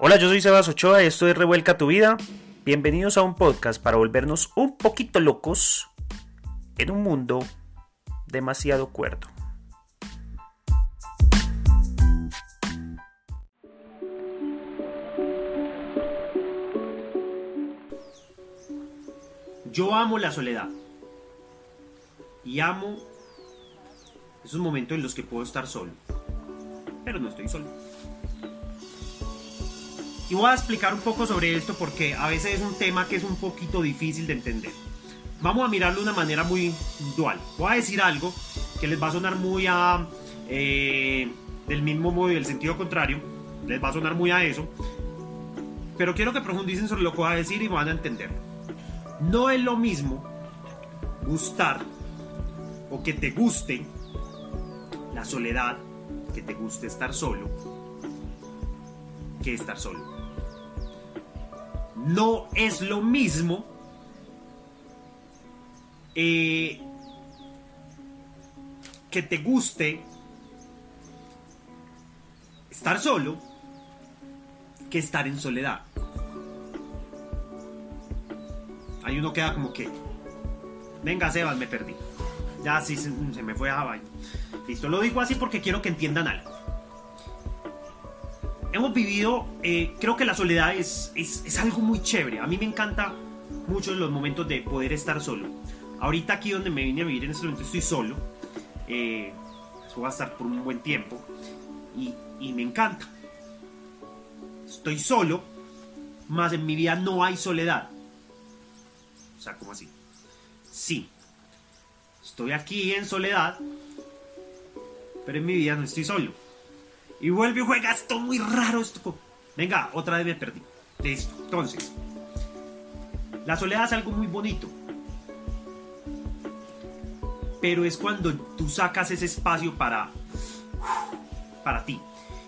Hola, yo soy Sebas Ochoa esto es Revuelca tu vida. Bienvenidos a un podcast para volvernos un poquito locos en un mundo demasiado cuerdo. Yo amo la soledad. Y amo esos momentos en los que puedo estar solo. Pero no estoy solo. Y voy a explicar un poco sobre esto porque a veces es un tema que es un poquito difícil de entender. Vamos a mirarlo de una manera muy dual. Voy a decir algo que les va a sonar muy a... Eh, del mismo modo y del sentido contrario. Les va a sonar muy a eso. Pero quiero que profundicen sobre lo que voy a decir y van a entender. No es lo mismo gustar o que te guste la soledad, que te guste estar solo, que estar solo no es lo mismo eh, que te guste estar solo que estar en soledad. Ahí uno queda como que, venga Sebas, me perdí. Ya sí se, me fue a baño. Listo, lo digo así porque quiero que entiendan algo hemos vivido, eh, creo que la soledad es, es, algo muy chévere. A mí me encanta mucho los momentos de poder estar solo. Ahorita aquí donde me vine a vivir en este momento estoy solo. Eh, eso va a estar por un buen tiempo. Y, y me encanta. Estoy solo, más en mi vida no hay soledad. O sea, ¿cómo así? Sí. Estoy aquí en soledad, pero en mi vida no estoy solo. Y vuelve y juega esto muy raro. Esto. Venga, otra vez me perdí. Listo. Entonces, la soledad es algo muy bonito. Pero es cuando tú sacas ese espacio para, para ti.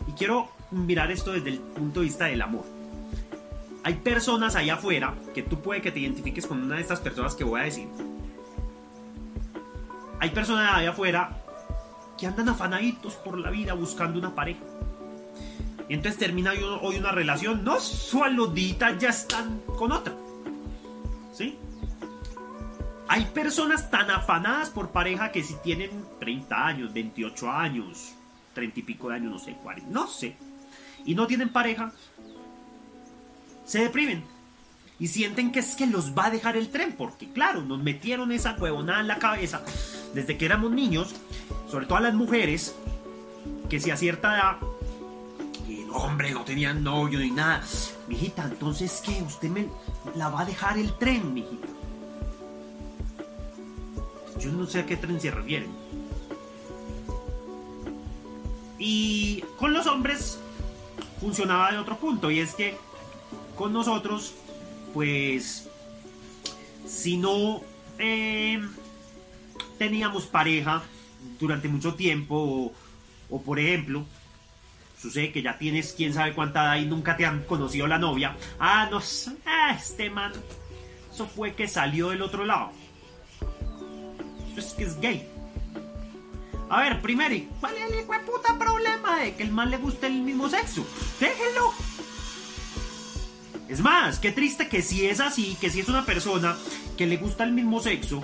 Y quiero mirar esto desde el punto de vista del amor. Hay personas allá afuera que tú puede que te identifiques con una de estas personas que voy a decir. Hay personas allá afuera que andan afanaditos por la vida buscando una pareja. Y entonces termina hoy una relación, no su aludita ya están con otra. ¿Sí? Hay personas tan afanadas por pareja que si tienen 30 años, 28 años, 30 y pico de años, no sé, 40, no sé, y no tienen pareja, se deprimen y sienten que es que los va a dejar el tren, porque claro, nos metieron esa huevonada en la cabeza desde que éramos niños sobre todo a las mujeres, que si a cierta edad, el hombre no tenía novio ni nada, mijita, entonces ¿qué? Usted me la va a dejar el tren, mijita. Yo no sé a qué tren se refieren. Y con los hombres funcionaba de otro punto, y es que con nosotros, pues, si no eh, teníamos pareja, durante mucho tiempo o, por ejemplo, sucede que ya tienes quién sabe cuánta edad y nunca te han conocido la novia. Ah, no, ah, este man, eso fue que salió del otro lado. Eso es que es gay. A ver, primero, ¿cuál es el puta problema de que el man le guste el mismo sexo? Déjenlo. Es más, qué triste que si es así, que si es una persona que le gusta el mismo sexo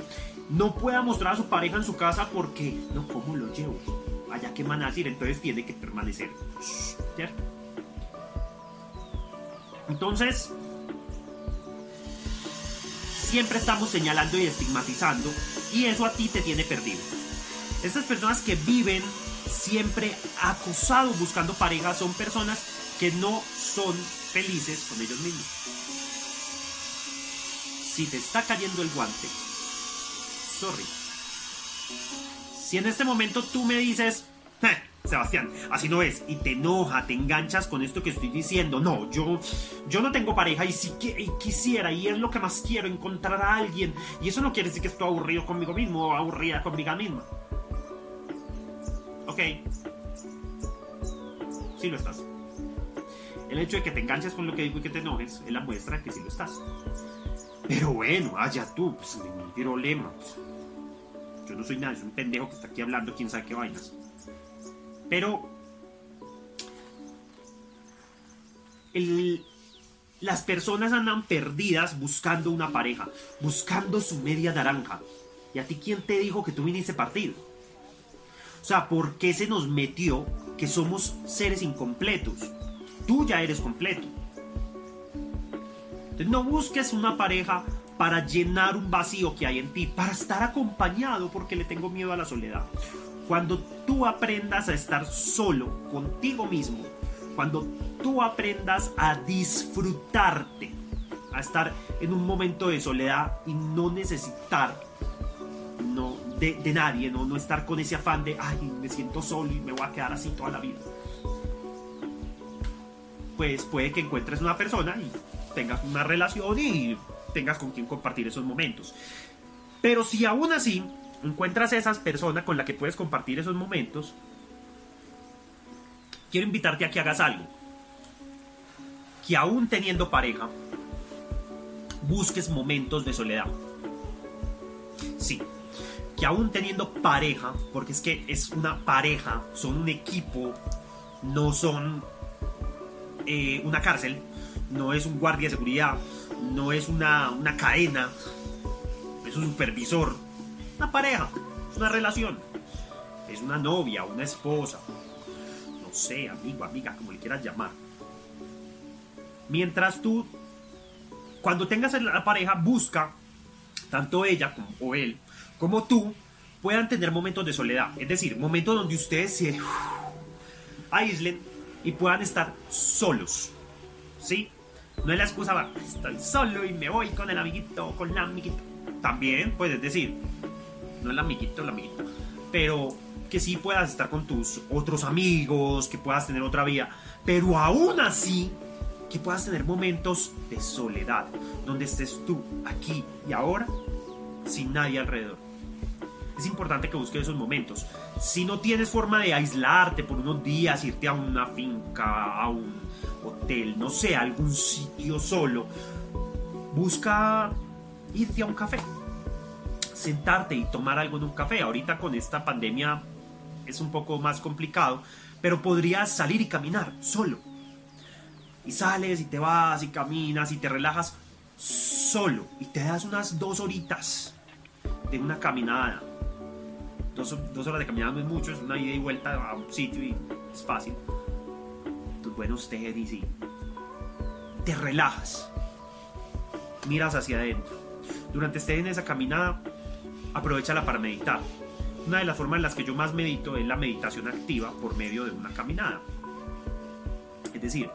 no pueda mostrar a su pareja en su casa porque, no, ¿cómo lo llevo? Allá que van a entonces tiene que permanecer. ¿Cierto? Entonces, siempre estamos señalando y estigmatizando y eso a ti te tiene perdido. Estas personas que viven siempre acosados buscando pareja son personas que no son felices con ellos mismos. Si te está cayendo el guante, sorry. Si en este momento tú me dices, Sebastián, así no es, y te enoja, te enganchas con esto que estoy diciendo, no, yo, yo no tengo pareja y si que, quisiera, y es lo que más quiero, encontrar a alguien, y eso no quiere decir que estoy aburrido conmigo mismo o aburrida conmigo misma. Ok. Sí lo estás. El hecho de que te enganches con lo que digo y que te enojes es la muestra de que sí lo estás. Pero bueno, allá tú, pues hay problema. Pues. Yo no soy nada, es un pendejo que está aquí hablando quién sabe qué vainas. Pero las personas andan perdidas buscando una pareja, buscando su media naranja. ¿Y a ti quién te dijo que tú viniste partido? O sea, ¿por qué se nos metió que somos seres incompletos? Tú ya eres completo. Entonces no busques una pareja para llenar un vacío que hay en ti, para estar acompañado porque le tengo miedo a la soledad. Cuando tú aprendas a estar solo contigo mismo, cuando tú aprendas a disfrutarte, a estar en un momento de soledad y no necesitar no, de, nadie, ¿no? no estar con ese afán de, ay, me siento solo y me voy a quedar así toda la vida. Pues puede que encuentres una persona y tengas una relación y tengas con quien compartir esos momentos. Pero si aún así encuentras a esas personas con las que puedes compartir esos momentos, quiero invitarte a que hagas algo. Que aún teniendo pareja, busques momentos de soledad. Sí, que aún teniendo pareja, porque es que es una pareja, son un equipo, no son eh, una cárcel, no es un guardia de seguridad, no es una, una cadena, es un supervisor, una pareja, es una relación, es una novia, una esposa, no sé, amigo, amiga, como le quieras llamar. Mientras tú, cuando tengas la pareja, busca, tanto ella como, o él, como tú, puedan tener momentos de soledad. Es decir, momentos donde ustedes se aíslen y puedan estar solos. ¿Sí? No es la excusa, va, estoy solo y me voy con el amiguito o con la amiguita. También puedes decir, no el amiguito, la amiguita, pero que sí puedas estar con tus otros amigos, que puedas tener otra vida, pero aún así que puedas tener momentos de soledad, donde estés tú, aquí y ahora, sin nadie alrededor. Es importante que busques esos momentos. Si no tienes forma de aislarte por unos días, irte a una finca, a un hotel, no sé, algún sitio solo, busca irte a un café, sentarte y tomar algo en un café. Ahorita con esta pandemia es un poco más complicado, pero podrías salir y caminar solo. Y sales y te vas y caminas y te relajas solo y te das unas dos horitas de una caminada. Dos, dos horas de caminada no es mucho, es una ida y vuelta a un sitio y es fácil buenos tenis y te relajas. Miras hacia adentro. Durante esté en esa caminada, aprovechala para meditar. Una de las formas en las que yo más medito es la meditación activa por medio de una caminada. Es decir,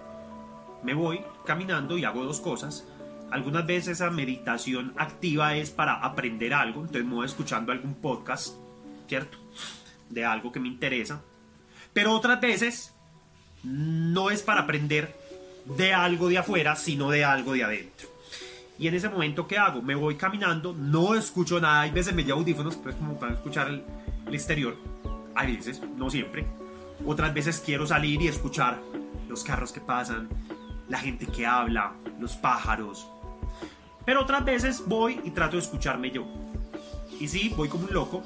me voy caminando y hago dos cosas. Algunas veces esa meditación activa es para aprender algo, entonces me voy escuchando algún podcast, ¿cierto? De algo que me interesa. Pero otras veces no es para aprender de algo de afuera, sino de algo de adentro. Y en ese momento, ¿qué hago? Me voy caminando, no escucho nada, hay veces me llevo audífonos pues, como para escuchar el, exterior, hay veces, no siempre. Otras veces quiero salir y escuchar los carros que pasan, la gente que habla, los pájaros. Pero otras veces voy y trato de escucharme yo. Y sí, voy como un loco,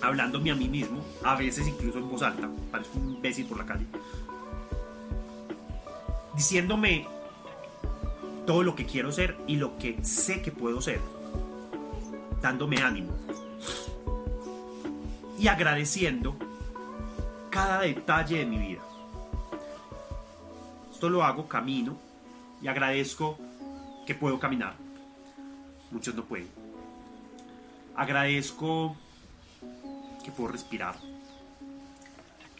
hablándome a mí mismo, a veces incluso en voz alta, parezco un imbécil por la calle diciéndome todo lo que quiero ser y lo que sé que puedo ser, dándome ánimo y agradeciendo cada detalle de mi vida. Esto lo hago camino y agradezco que puedo caminar. Muchos no pueden. Agradezco que puedo respirar.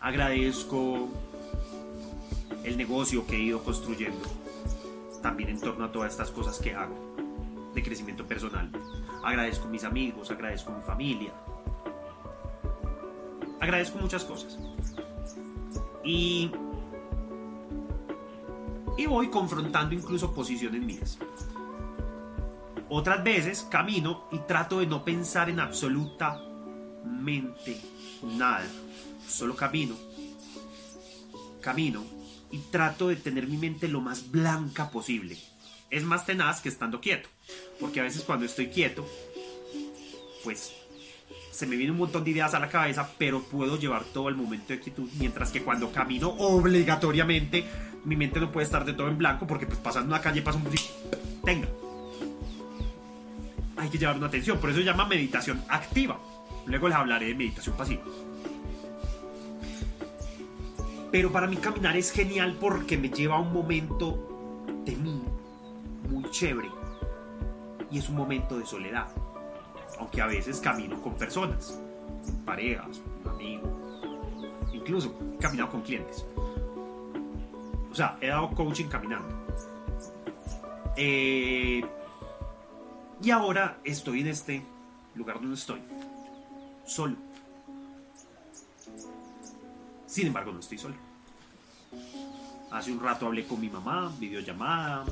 Agradezco el negocio que he ido construyendo, también en torno a todas estas cosas que hago de crecimiento personal. Agradezco mis amigos, agradezco mi familia, agradezco muchas cosas. Y, y voy confrontando incluso posiciones mías. Otras veces camino y trato de no pensar en absolutamente nada. Solo camino. Camino y trato de tener mi mente lo más blanca posible. Es más tenaz que estando quieto, porque a veces cuando estoy quieto, pues se me viene un montón de ideas a la cabeza, pero puedo llevar todo el momento de quietud, mientras que cuando camino obligatoriamente mi mente no puede estar de todo en blanco porque pues pasando una calle pasa un tenga. Hay que llevar una atención, por eso se llama meditación activa. Luego les hablaré de meditación pasiva. Pero para mí caminar es genial porque me lleva a un momento de mí muy chévere. Y es un momento de soledad. Aunque a veces camino con personas, parejas, amigos. Incluso he caminado con clientes. O sea, he dado coaching caminando. Eh, y ahora estoy en este lugar donde estoy. Solo. Sin embargo, no estoy solo. Hace un rato hablé con mi mamá, videollamada.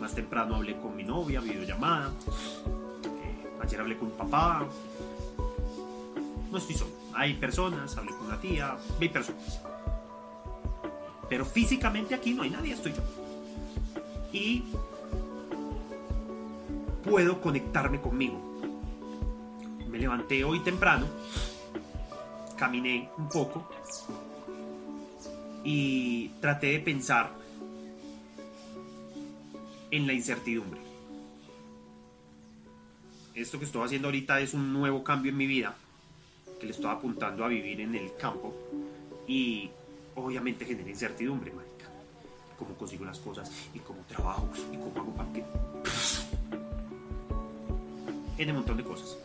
Más temprano hablé con mi novia, videollamada. Eh, ayer hablé con papá. No estoy solo. Hay personas, hablé con la tía, hay personas. Pero físicamente aquí no hay nadie, estoy yo. Y puedo conectarme conmigo. Me levanté hoy temprano, caminé un poco y traté de pensar en la incertidumbre. Esto que estoy haciendo ahorita es un nuevo cambio en mi vida, que le estoy apuntando a vivir en el campo y obviamente genera incertidumbre, marica. Cómo consigo las cosas y cómo trabajo y cómo hago que... En un montón de cosas.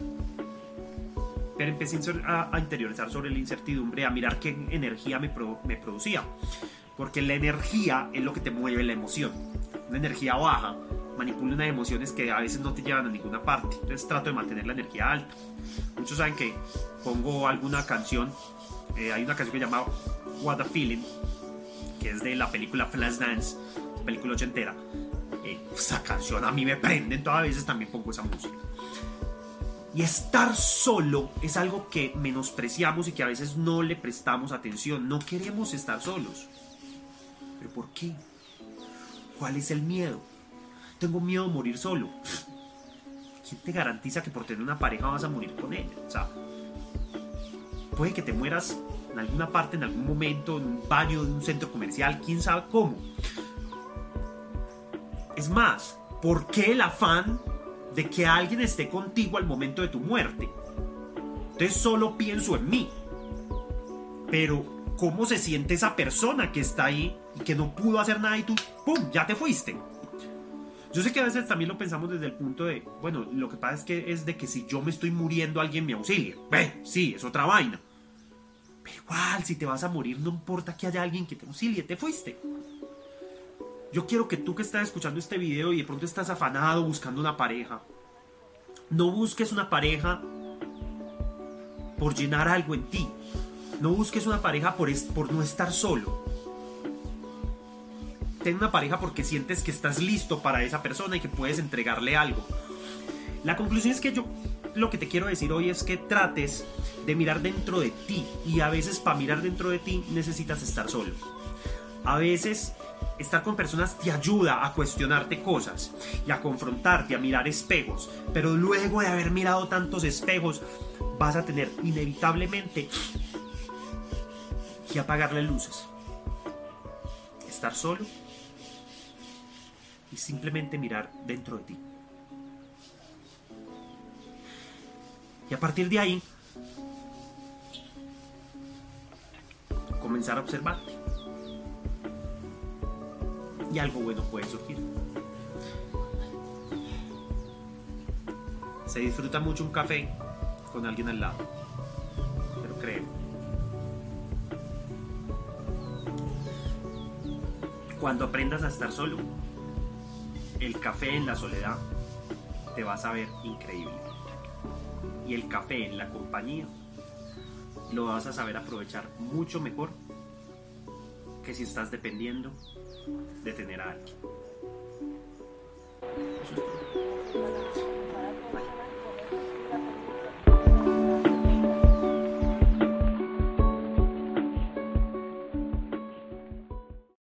Pero empecé a, interiorizar sobre la incertidumbre, a mirar qué energía me, me producía. Porque la energía es lo que te mueve la emoción. Una energía baja manipula unas emociones que a veces no te llevan a ninguna parte. Entonces trato de mantener la energía alta. Muchos saben que pongo alguna canción. Eh, hay una canción que se llama What a Feeling, que es de la película Flashdance, película ochentera. Eh, esa canción a mí me prende, todas veces también pongo esa música. Y estar solo es algo que menospreciamos y que a veces no le prestamos atención. No queremos estar solos. ¿Pero por qué? ¿Cuál es el miedo? Tengo miedo a morir solo. ¿Quién te garantiza que por tener una pareja vas a morir con ella? O sea, puede que te mueras en alguna parte, en algún momento, en un baño de un centro comercial, quién sabe cómo. Es más, ¿por qué el afán de que alguien esté contigo al momento de tu muerte. Entonces solo pienso en mí. Pero, ¿cómo se siente esa persona que está ahí y que no pudo hacer nada y tú, ¡pum!, ya te fuiste? Yo sé que a veces también lo pensamos desde el punto de, bueno, lo que pasa es que es de que si yo me estoy muriendo alguien me auxilia. Ve, sí, es otra vaina. Pero igual, si te vas a morir, no importa que haya alguien que te auxilie, te fuiste. Yo quiero que tú que estás escuchando este video y de pronto estás afanado buscando una pareja, no busques una pareja por llenar algo en ti. No busques una pareja por, por no estar solo. Ten una pareja porque sientes que estás listo para esa persona y que puedes entregarle algo. La conclusión es que yo lo que te quiero decir hoy es que trates de mirar dentro de ti y a veces para mirar dentro de ti necesitas estar solo. A veces estar con personas te ayuda a cuestionarte cosas y a confrontarte, a mirar espejos. Pero luego de haber mirado tantos espejos, vas a tener inevitablemente que apagarle luces. Estar solo y simplemente mirar dentro de ti. Y a partir de ahí, comenzar a observarte y algo bueno puede surgir. Se disfruta mucho un café con alguien al lado, pero creo. Cuando aprendas a estar solo, el café en la soledad te va a saber increíble. Y el café en la compañía lo vas a saber aprovechar mucho mejor que si estás dependiendo detener a alguien.